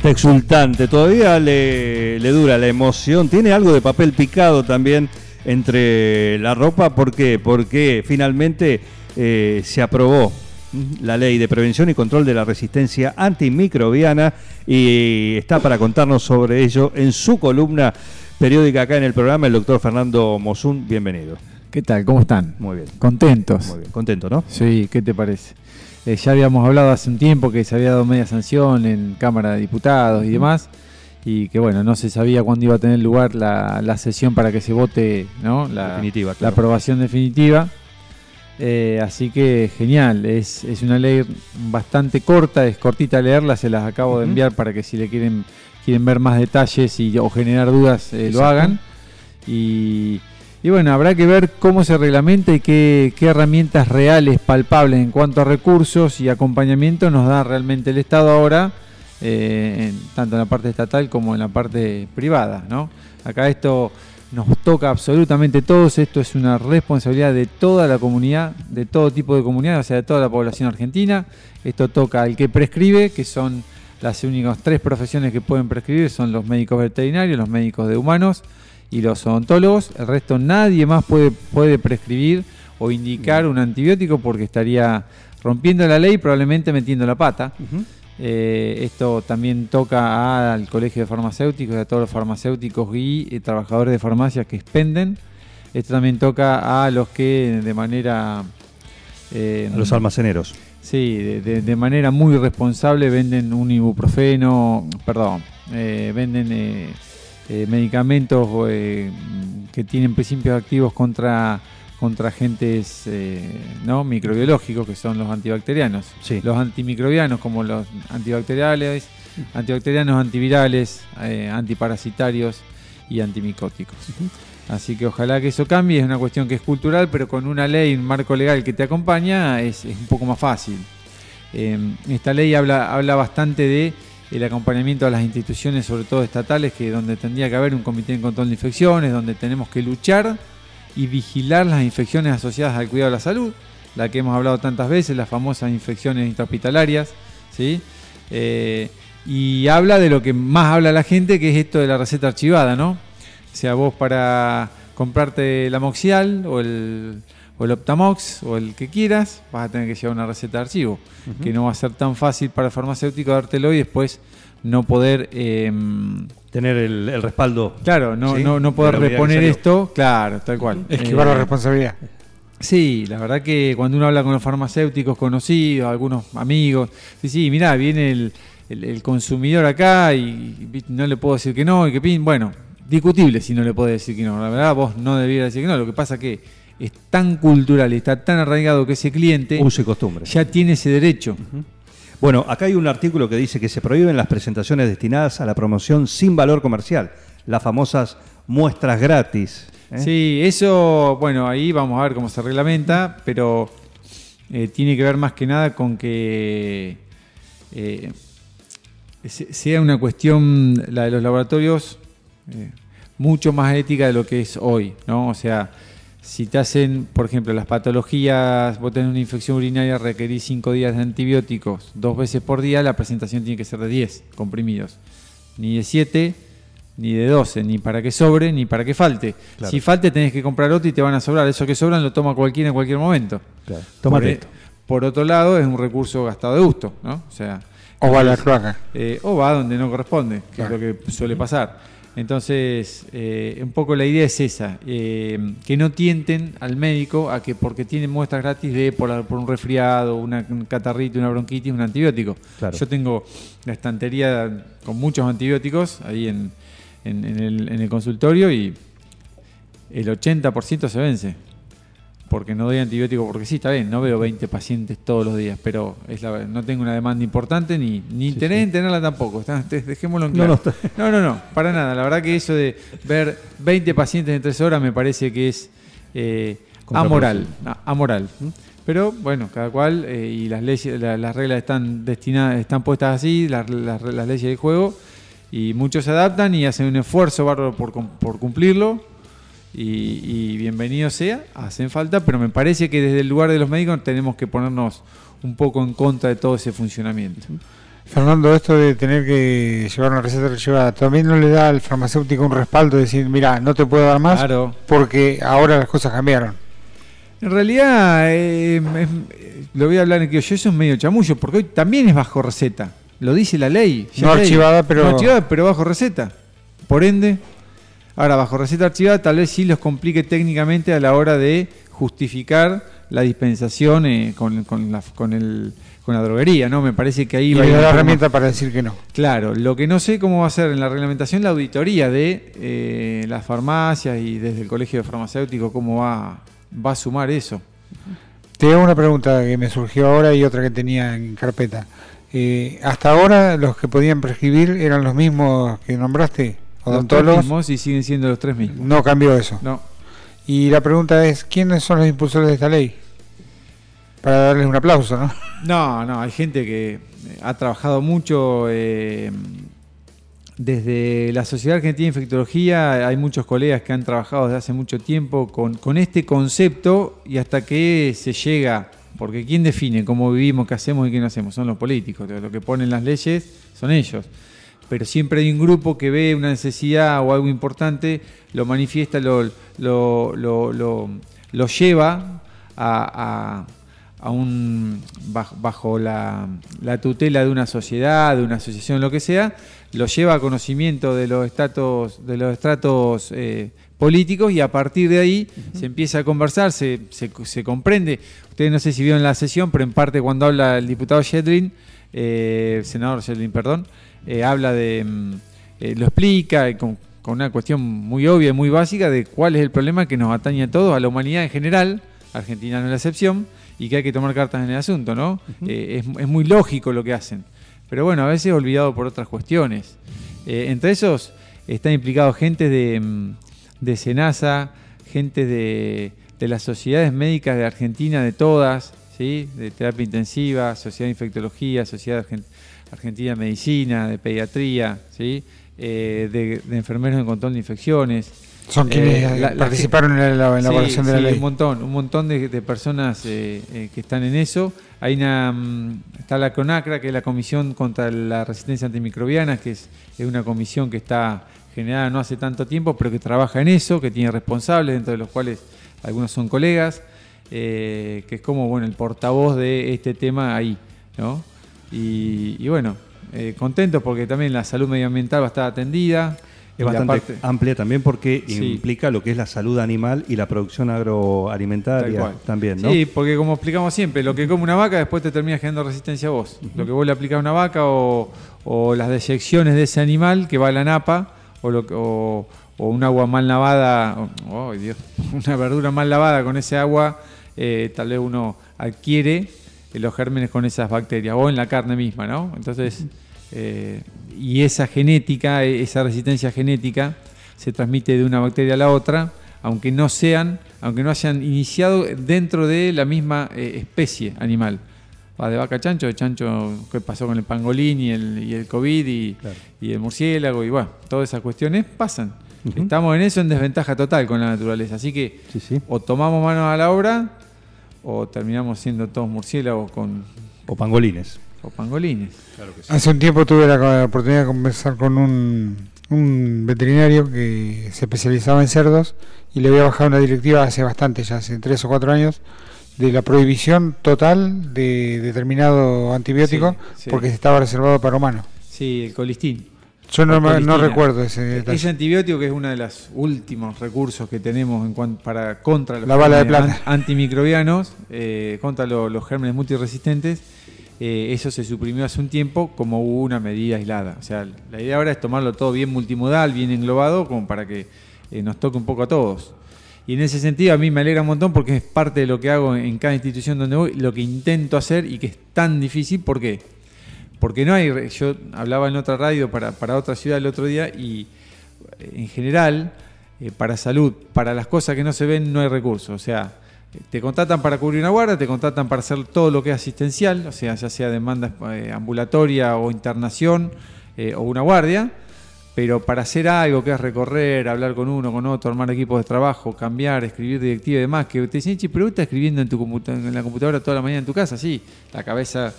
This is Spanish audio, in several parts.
Está exultante, todavía le, le dura la emoción. Tiene algo de papel picado también entre la ropa. ¿Por qué? Porque finalmente eh, se aprobó la ley de prevención y control de la resistencia antimicrobiana y está para contarnos sobre ello en su columna periódica acá en el programa el doctor Fernando Mosun. Bienvenido. ¿Qué tal? ¿Cómo están? Muy bien. ¿Contentos? Muy bien. Contento, ¿no? Sí, ¿qué te parece? Eh, ya habíamos hablado hace un tiempo que se había dado media sanción en Cámara de Diputados y demás, y que bueno, no se sabía cuándo iba a tener lugar la, la sesión para que se vote ¿no? la, Definitiva, la aprobación definitiva. Eh, así que genial, es, es una ley bastante corta, es cortita leerla, se las acabo de enviar para que si le quieren, quieren ver más detalles y, o generar dudas, eh, lo hagan. Y, y bueno, habrá que ver cómo se reglamenta y qué, qué herramientas reales, palpables en cuanto a recursos y acompañamiento nos da realmente el Estado ahora, eh, tanto en la parte estatal como en la parte privada. ¿no? Acá esto nos toca absolutamente todos, esto es una responsabilidad de toda la comunidad, de todo tipo de comunidad, o sea, de toda la población argentina. Esto toca al que prescribe, que son las únicas tres profesiones que pueden prescribir, son los médicos veterinarios, los médicos de humanos y los odontólogos. El resto nadie más puede, puede prescribir o indicar un antibiótico porque estaría rompiendo la ley probablemente metiendo la pata. Eh, esto también toca al Colegio de Farmacéuticos y a todos los farmacéuticos y eh, trabajadores de farmacias que expenden. Esto también toca a los que de manera... eh, A los almaceneros. Sí, de, de- de manera muy responsable venden un ibuprofeno, perdón, eh, venden eh, medicamentos eh, que tienen principios activos contra, contra agentes eh, ¿no? microbiológicos, que son los antibacterianos. Sí. Los antimicrobianos, como los antibacteriales, antibacterianos, antivirales, antiparasitarios y antimicóticos. Así que ojalá que eso cambie, es una cuestión que es cultural, pero con una ley, un marco legal que te acompaña, es, es un poco más fácil. Eh, esta ley habla, habla bastante de el acompañamiento a las instituciones, sobre todo estatales, que donde tendría que haber un comité de control de infecciones, donde tenemos que luchar y vigilar las infecciones asociadas al cuidado de la salud, la que hemos hablado tantas veces, las famosas infecciones intrahospitalarias, ¿sí? Eh, y habla de lo que más habla la gente, que es esto de la receta archivada, ¿no? O sea, vos para comprarte el Amoxial o el, o el Optamox o el que quieras, vas a tener que llevar una receta de archivo, que no va a ser tan fácil para el farmacéutico dártelo y después no poder... em, Tener el, el respaldo. Claro, no, Sí, no, no de poder reponer esto, claro, tal cual. Esquivar Eh, la responsabilidad. Sí, la verdad que cuando uno habla con los farmacéuticos conocidos, algunos amigos, sí, sí, mirá, viene el, el- el consumidor acá y, y no le puedo decir que no, y que pin, bueno, discutible si no le puede decir que no. La verdad, vos no debieras decir que no. Lo que pasa que es tan cultural y está tan arraigado que ese cliente Uso y costumbre. ya tiene ese derecho. Bueno, acá hay un artículo que dice que se prohíben las presentaciones destinadas a la promoción sin valor comercial, las famosas muestras gratis. ¿eh? Sí, eso, bueno, ahí vamos a ver cómo se reglamenta, pero eh, tiene que ver más que nada con que eh, se- sea una cuestión, la de los laboratorios, mucho más ética de lo que es hoy, ¿no? O sea, si te hacen, por ejemplo, las patologías, vos tenés una infección urinaria, requerís 5 días de antibióticos dos veces por día, la presentación tiene que ser de 10 comprimidos, ni de 7 ni de 12, ni para que sobre, ni para que falte. Claro. Si falte tenés que comprar otro y te van a sobrar. Eso que sobran lo toma cualquiera en cualquier momento. Claro. Tómate por, esto. por otro lado, es un recurso gastado de gusto, ¿no? O sea, O va a la cloaca. eh, o va donde no corresponde, que Claro. es lo que suele pasar. Entonces, eh, un poco la idea es esa, eh, que no tienten al médico a que porque tiene muestras gratis de por, por un resfriado, una, un catarrito, una bronquitis, un antibiótico. Claro. Yo tengo la estantería con muchos antibióticos ahí en, en- en el, en el consultorio y el 80% se vence. Porque no doy antibiótico, porque sí, está bien, no veo 20 pacientes todos los días, pero es la, no tengo una demanda importante ni, ni interés en tenerla tampoco. Está, dejémoslo en claro. no, No, no, no, para nada. La verdad que eso de ver 20 pacientes en 3 horas me parece que es eh, amoral. Amoral. Pero bueno, cada cual eh, y las leyes, la- las reglas están destinadas, están puestas así, las, las- las leyes del juego, y muchos se adaptan y hacen un esfuerzo bárbaro por cumplirlo. Y, y bienvenido sea, hacen falta, pero me parece que desde el lugar de los médicos tenemos que ponernos un poco en contra de todo ese funcionamiento. Fernando, esto de tener que llevar una receta llevada, ¿también no le da al farmacéutico un respaldo de decir, mira, no te puedo dar más Claro. porque ahora las cosas cambiaron? En realidad, eh, es- lo voy a hablar en que yo eso es medio chamullo, porque hoy también es bajo receta. Lo dice la ley. ya No ley. archivada, pero- No archivada, pero bajo receta. Por ende, ahora bajo receta archivada tal vez sí los complique técnicamente a la hora de justificar la dispensación eh, con, con la, con, el, con la droguería, ¿no? Me parece que ahí Y va a la herramienta para decir que no. Claro, lo que no sé cómo va a ser en la reglamentación la auditoría de eh, las farmacias y desde el colegio de farmacéuticos, cómo va, va a sumar eso. Te hago una pregunta que me surgió ahora y otra que tenía en carpeta. Eh, hasta ahora los que podían prescribir eran los mismos que nombraste, Los odontólogos. mismos y siguen siendo los tres mismos. No cambió eso. No. Y la pregunta es, ¿quiénes son los impulsores de esta ley? Para darles un aplauso, ¿no? No, no, hay gente que eh, ha trabajado mucho eh, desde la Sociedad Argentina de Infectología, hay muchos colegas que han trabajado desde hace mucho tiempo con, con este concepto y hasta que se llega, porque ¿quién define cómo vivimos, qué hacemos y qué no hacemos? Son los políticos, lo que ponen las leyes son ellos. Pero siempre hay un grupo que ve una necesidad o algo importante, lo manifiesta, lo, lo, lo, lo- lleva a, a- a un bajo, bajo la, la tutela de una sociedad, de una asociación, lo que sea, lo lleva a conocimiento de los estratos, de los estratos eh, políticos y a partir de ahí se empieza a conversar, se, se- se comprende. Ustedes no sé si vieron la sesión, pero en parte cuando habla el diputado Shedrin, eh, el senador Shedrin, perdón, eh, habla de, mm, eh, lo explica eh, con, con una cuestión muy obvia y muy básica de cuál es el problema que nos atañe a todos, a la humanidad en general, Argentina no es la excepción, y que hay que tomar cartas en el asunto, ¿no? Eh, es, es muy lógico lo que hacen, pero bueno, a veces olvidado por otras cuestiones. Entre esos está implicado gente de, mm, de Senasa, gente de, de las sociedades médicas de Argentina, de todas, ¿sí? de terapia intensiva, Sociedad de Infectología, Sociedad Argen- Argentina de Medicina, de Pediatría, ¿sí? Eh, de, de enfermeros en control de infecciones. Son Eh, quienes la participaron en la, en la Sí, elaboración de la ley. Un montón, un montón de, de personas eh, que están en eso. Hay una, mm, está la CONACRA, que es la Comisión contra la Resistencia Antimicrobiana, que es, es una comisión que está generada no hace tanto tiempo, pero que trabaja en eso, que tiene responsables, dentro de los cuales algunos son colegas, eh, que es como bueno el portavoz de este tema ahí. ¿no? Y, y bueno, eh, contentos porque también la salud medioambiental va a estar atendida. Es bastante amplia también porque Sí. implica lo que es la salud animal y la producción agroalimentaria también, ¿no? Sí, porque como explicamos siempre, lo que come una vaca después te termina generando resistencia a vos. Lo que vos le aplicás a una vaca o, o las deyecciones de ese animal que va a la napa o, lo o, o un agua mal lavada, Dios, una verdura mal lavada con ese agua, eh, tal vez uno adquiere los gérmenes con esas bacterias o en la carne misma, ¿no? Entonces, eh, y esa genética, eh, esa resistencia genética se transmite de una bacteria a la otra, aunque no sean, aunque no hayan iniciado dentro de la misma eh, especie animal. Va de vaca a chancho, de chancho, qué pasó con el pangolín y el, y el COVID y, Claro. y el murciélago, y bueno, todas esas cuestiones pasan. Estamos en eso en desventaja total con la naturaleza. Así que Sí, sí. o tomamos manos a la obra o terminamos siendo todos murciélagos con, O pangolines. o pangolines. Hace un tiempo tuve la oportunidad de conversar con un, un veterinario que se especializaba en cerdos y le había bajado una directiva hace bastante, ya hace tres o cuatro años, de la prohibición total de determinado antibiótico Sí, sí. porque estaba reservado para humanos. Sí, el colistín. Yo no, recuerdo ese detalle. Ese antibiótico que es uno de los últimos recursos que tenemos en cuanto para contra los La bala de gérmenes plata. an- antimicrobianos, eh, contra lo- los gérmenes multiresistentes. eh, eso se suprimió hace un tiempo como una medida aislada. O sea, la idea ahora es tomarlo todo bien multimodal, bien englobado, como para que eh, nos toque un poco a todos. Y en ese sentido a mí me alegra un montón porque es parte de lo que hago en cada institución donde voy, lo que intento hacer y que es tan difícil. ¿Por qué? Porque no hay, yo hablaba en otra radio para, para otra ciudad el otro día y en general, eh, para salud, para las cosas que no se ven, no hay recursos. O sea, te contratan para cubrir una guardia, te contratan para hacer todo lo que es asistencial, o sea, ya sea demanda eh, ambulatoria o internación eh, o una guardia, pero para hacer algo que es recorrer, hablar con uno, con otro, armar equipos de trabajo, cambiar, escribir directiva y demás, que te dicen, "Che, pero estás escribiendo en, tu en la computadora toda la mañana en tu casa, sí, la cabeza,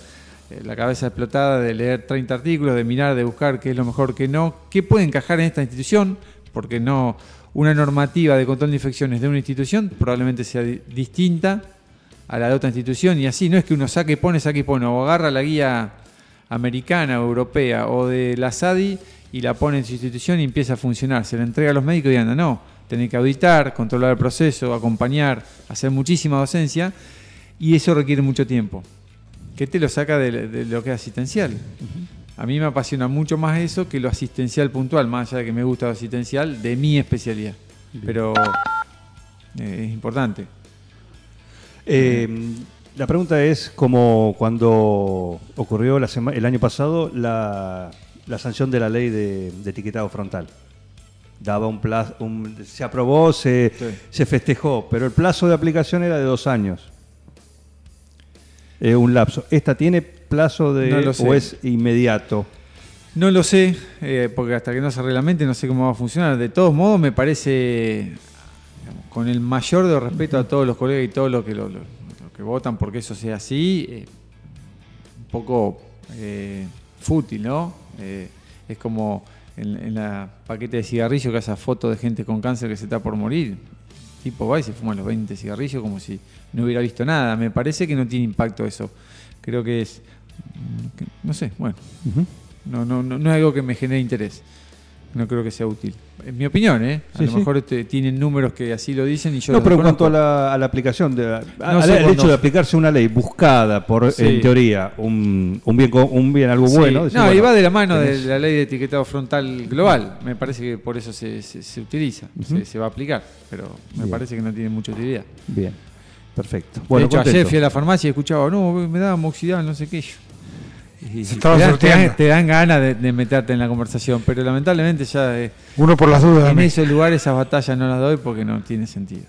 la cabeza explotada de leer 30 artículos, de mirar, de buscar qué es lo mejor, qué no, qué puede encajar en esta institución, porque no una normativa de control de infecciones de una institución probablemente sea di- distinta a la de otra institución y así no es que uno saque y pone, saque y pone, o agarra la guía americana europea o de la SADI y la pone en su institución y empieza a funcionar, se la entrega a los médicos y anda, no, tener que auditar, controlar el proceso, acompañar, hacer muchísima docencia y eso requiere mucho tiempo, que te lo saca de, de lo que es asistencial. A mí me apasiona mucho más eso que lo asistencial puntual, más allá de que me gusta lo asistencial de mi especialidad. Pero eh, es importante. Eh, la pregunta es como cuando ocurrió la sema- el año pasado la, la sanción de la ley de, de etiquetado frontal. Daba un plazo, un- se aprobó, se, Sí. se festejó, pero el plazo de aplicación era de dos años. Eh, un lapso. ¿Esta tiene plazo de No o es inmediato? No lo sé, eh, porque hasta que no se reglamente no sé cómo va a funcionar. De todos modos, me parece, digamos, con el mayor de respeto a todos los colegas y todos los que, lo, lo- lo que votan porque eso sea así, eh, un poco eh, fútil, ¿no? Eh, es como en, en la paquete de cigarrillos que hace foto de gente con cáncer que se está por morir. Tipo va y se fuma los 20 cigarrillos como si no hubiera visto nada. Me parece que no tiene impacto eso. Creo que es, mm, que- no sé, bueno. No, no, no, no es algo que me genere interés. No creo que sea útil. En mi opinión, ¿eh? A Sí, lo sí. mejor este, tienen números que así lo dicen y yo No, pero en cuanto a la, a la aplicación, de, a- No al- hecho de aplicarse una ley buscada por, Sí. en teoría, un, un bien, un bien algo bueno. decir, no, y bueno, va de la mano tenés- de la ley de etiquetado frontal global. Me parece que por eso se, se- se utiliza, se, se va a aplicar. Pero me Bien. parece que no tiene mucha utilidad. Bien, perfecto. de hecho, ayer fui a la farmacia y escuchaba, no, me da moxidal, no sé qué. Y Te, dan, te dan- sorteando. te dan ganas de, de meterte en la conversación, pero lamentablemente ya eh, Uno por las dudas. en también. esos lugares esas batallas no las doy porque no tiene sentido.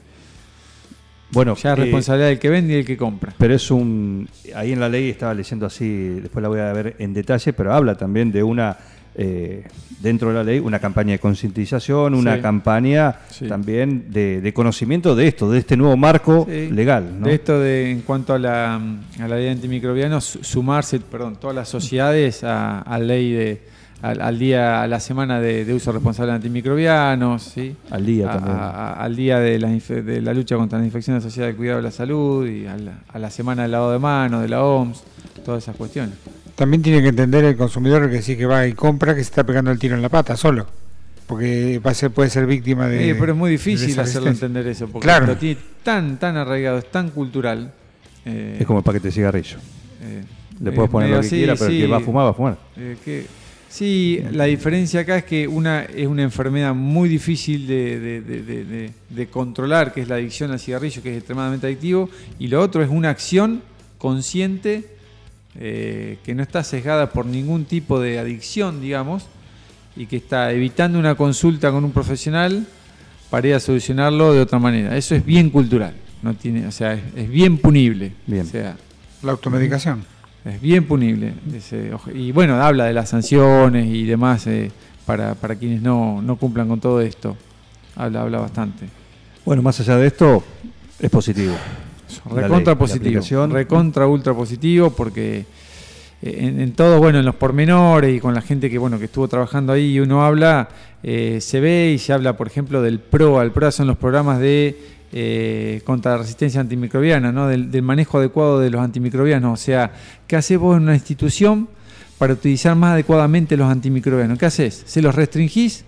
Bueno, Ya es eh, responsabilidad del que vende y del que compra. pero es un. Ahí en la ley estaba leyendo así, después la voy a ver en detalle, pero habla también de una. Eh, dentro de la ley, una campaña de concientización, una Sí. campaña Sí. también de, de conocimiento de esto, de este nuevo marco Sí. legal. ¿no? De esto de en cuanto a la, a la ley de antimicrobianos, su- sumarse, perdón, todas las sociedades a, a ley de al, al día, a la semana de, de uso responsable de antimicrobianos, ¿sí? Al día A- también. a- a- al día de la, infe- de la lucha contra las infecciones asociadas al cuidado de la salud y a la, a la semana del lavado de manos, de la OMS, todas esas cuestiones. También tiene que entender el consumidor que sí que va y compra que se está pegando el tiro en la pata solo. Porque va a ser, puede ser víctima de. Sí, pero es muy difícil hacerlo entender eso, porque Claro. lo tiene tan, tan arraigado, es tan cultural. eh, Es como el paquete de cigarrillo. eh, Le puedes poner lo que quiera, pero el que va a fumar, va a fumar. Eh, que- sí, la diferencia acá es que una es una enfermedad muy difícil de, de- de- de- de- de controlar, que es la adicción al cigarrillo, que es extremadamente adictivo, y lo otro es una acción consciente eh, que no está sesgada por ningún tipo de adicción, digamos, y que está evitando una consulta con un profesional para ir a solucionarlo de otra manera. Eso es bien cultural, no tiene, o sea, es, es bien punible. Bien. O sea, La automedicación. es bien punible. ese y bueno, habla de las sanciones y demás eh, para, para quienes no, no cumplan con todo esto. Habla, habla bastante. Bueno, más allá de esto, es positivo. Recontra positivo. Recontra ultra positivo porque eh, en, en todo, bueno, en los pormenores y con la gente que bueno que estuvo trabajando ahí y uno habla, eh, se ve y se habla, por ejemplo, del PROA. El PROA son los programas de eh, contra la resistencia antimicrobiana, ¿no? Del, del manejo adecuado de los antimicrobianos. O sea, ¿qué haces vos en una institución para utilizar más adecuadamente los antimicrobianos? ¿Qué haces? ¿Se los restringís?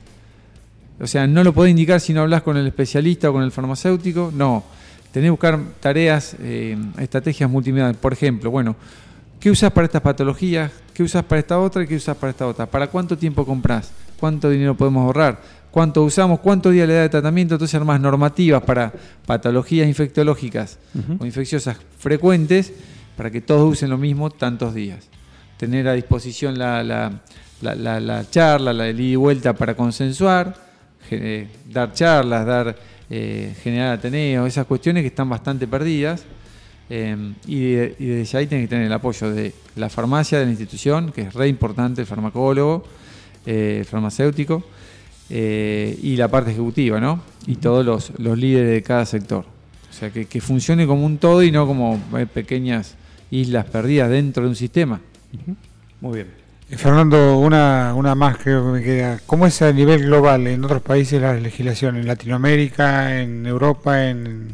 O sea, no lo podés indicar si no hablas con el especialista o con el farmacéutico. No. Tenés que buscar tareas, eh, estrategias multimediales. Por ejemplo, bueno, ¿qué usas para estas patologías? ¿Qué usas para esta otra y qué usas para esta otra? ¿Para cuánto tiempo compras? ¿Cuánto dinero podemos ahorrar? cuánto usamos, cuántos días le da de tratamiento, entonces armas normativas para patologías infectológicas o infecciosas frecuentes para que todos usen lo mismo tantos días. Tener a disposición la, la- la- la- la charla, la ida y vuelta para consensuar, dar charlas, dar eh, generar ateneos, esas cuestiones que están bastante perdidas. Eh, y, de- y desde ahí tiene que tener el apoyo de la farmacia de la institución, que es re importante, el farmacólogo, eh, el farmacéutico, eh, y la parte ejecutiva, ¿no? Y todos los, los líderes de cada sector. O sea, que, que funcione como un todo y no como eh, pequeñas islas perdidas dentro de un sistema. Muy bien. Fernando, una, una más creo que me queda. ¿Cómo es a nivel global en otros países la legislación? ¿En Latinoamérica, en Europa, en,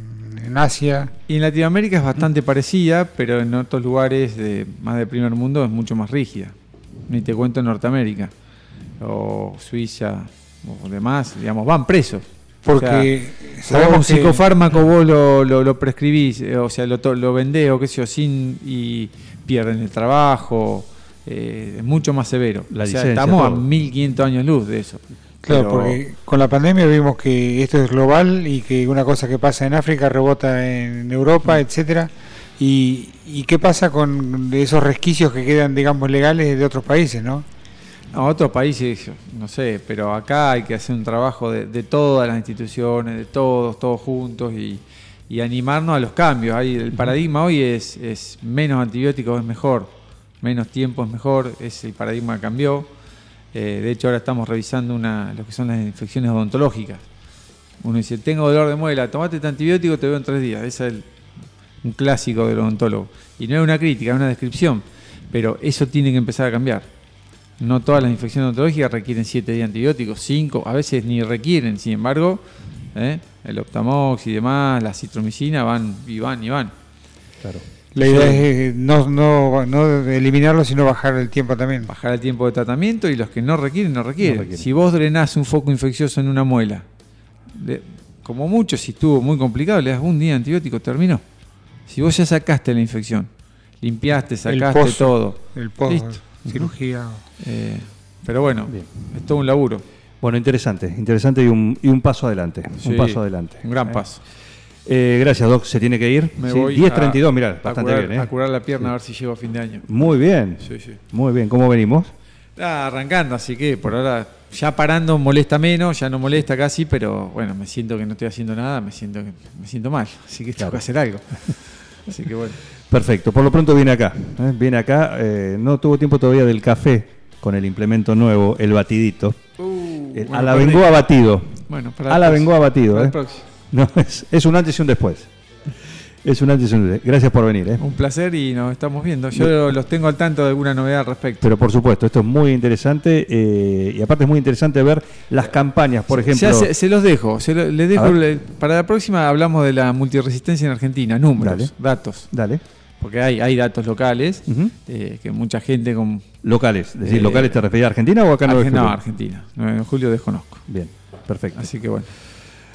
en Asia? Y en Latinoamérica es bastante parecida, pero en otros lugares de, más de primer mundo es mucho más rígida. Ni te cuento en Norteamérica, o Suiza, o demás, digamos, van presos. Porque O sea, sabemos un que- psicofármaco vos lo, lo, lo prescribís, eh, o sea, lo, lo vendés o qué sé yo, sin, y pierden el trabajo, eh, es mucho más severo. La o sea, licencia, estamos a todo. 1500 años luz de eso. Claro, Pero- porque con la pandemia vimos que esto es global y que una cosa que pasa en África rebota en Europa, etcétera. Y, ¿Y qué pasa con esos resquicios que quedan, digamos, legales de otros países, no? A otros países, no sé, pero acá hay que hacer un trabajo de, de todas las instituciones, de todos, todos juntos y, y animarnos a los cambios. Ahí el paradigma hoy es, es menos antibióticos es mejor, menos tiempo es mejor, ese el paradigma cambió. Eh, de hecho, ahora estamos revisando una, lo que son las infecciones odontológicas. Uno dice, tengo dolor de muela, tomate este antibiótico, te veo en tres días. Ese es el- un clásico del odontólogo. Y no es una crítica, es una descripción. Pero eso tiene que empezar a cambiar. No todas las infecciones odontológicas requieren 7 días antibióticos, 5, a veces ni requieren. Sin embargo, ¿eh? el Optamox y demás, la citromicina van y van y van. Claro. La idea es eh, no, no, no eliminarlo, sino bajar el tiempo también. Bajar el tiempo de tratamiento y los que no requieren, no requieren. No requieren. Si vos drenás un foco infeccioso en una muela, le- como mucho, si estuvo muy complicado, le das un día de antibiótico, terminó. Si vos ya sacaste la infección, limpiaste, sacaste pozo. todo, El post, Listo. cirugía. eh, pero bueno, Bien. es todo un laburo, Bueno, interesante, interesante y un, y un paso adelante. Sí, un paso adelante. un gran Eh, paso. Eh, gracias, Doc. Se tiene que ir. Me Sí, voy 10.32, a- mirá, bastante curar, bien. ¿eh? a curar la pierna a ver si llego a fin de año. Muy bien, Sí, sí. muy bien. ¿Cómo venimos? Ah, arrancando, así que por ahora ya parando molesta menos, ya no molesta casi, pero bueno, me siento que no estoy haciendo nada, me siento que me siento mal, así que tengo Claro. que hacer algo. Así que bueno. Perfecto, por lo pronto viene acá. ¿eh? Viene acá, eh, no tuvo tiempo todavía del café con el implemento nuevo, el batidito. El- bueno, a la vengó abatido. Bueno, A la vengó abatido. Para el ¿eh? próximo. No, es, es un antes y un después. Es un antes y un después. Gracias por venir. ¿eh? Un placer y nos estamos viendo. Yo los tengo al tanto de alguna novedad al respecto. Pero por supuesto, esto es muy interesante eh, y aparte es muy interesante ver las campañas, por ejemplo. Ya se, se los dejo, se lo- les dejo le- para la próxima hablamos de la multiresistencia en Argentina, números, Dale. datos, Dale. porque hay, hay datos locales eh, que mucha gente con Locales. Es decir, Eh, ¿locales te referís a Argentina o acá en 9 de Argen- no? Argentina, 9 de julio desconozco. Bien, perfecto. Así que bueno.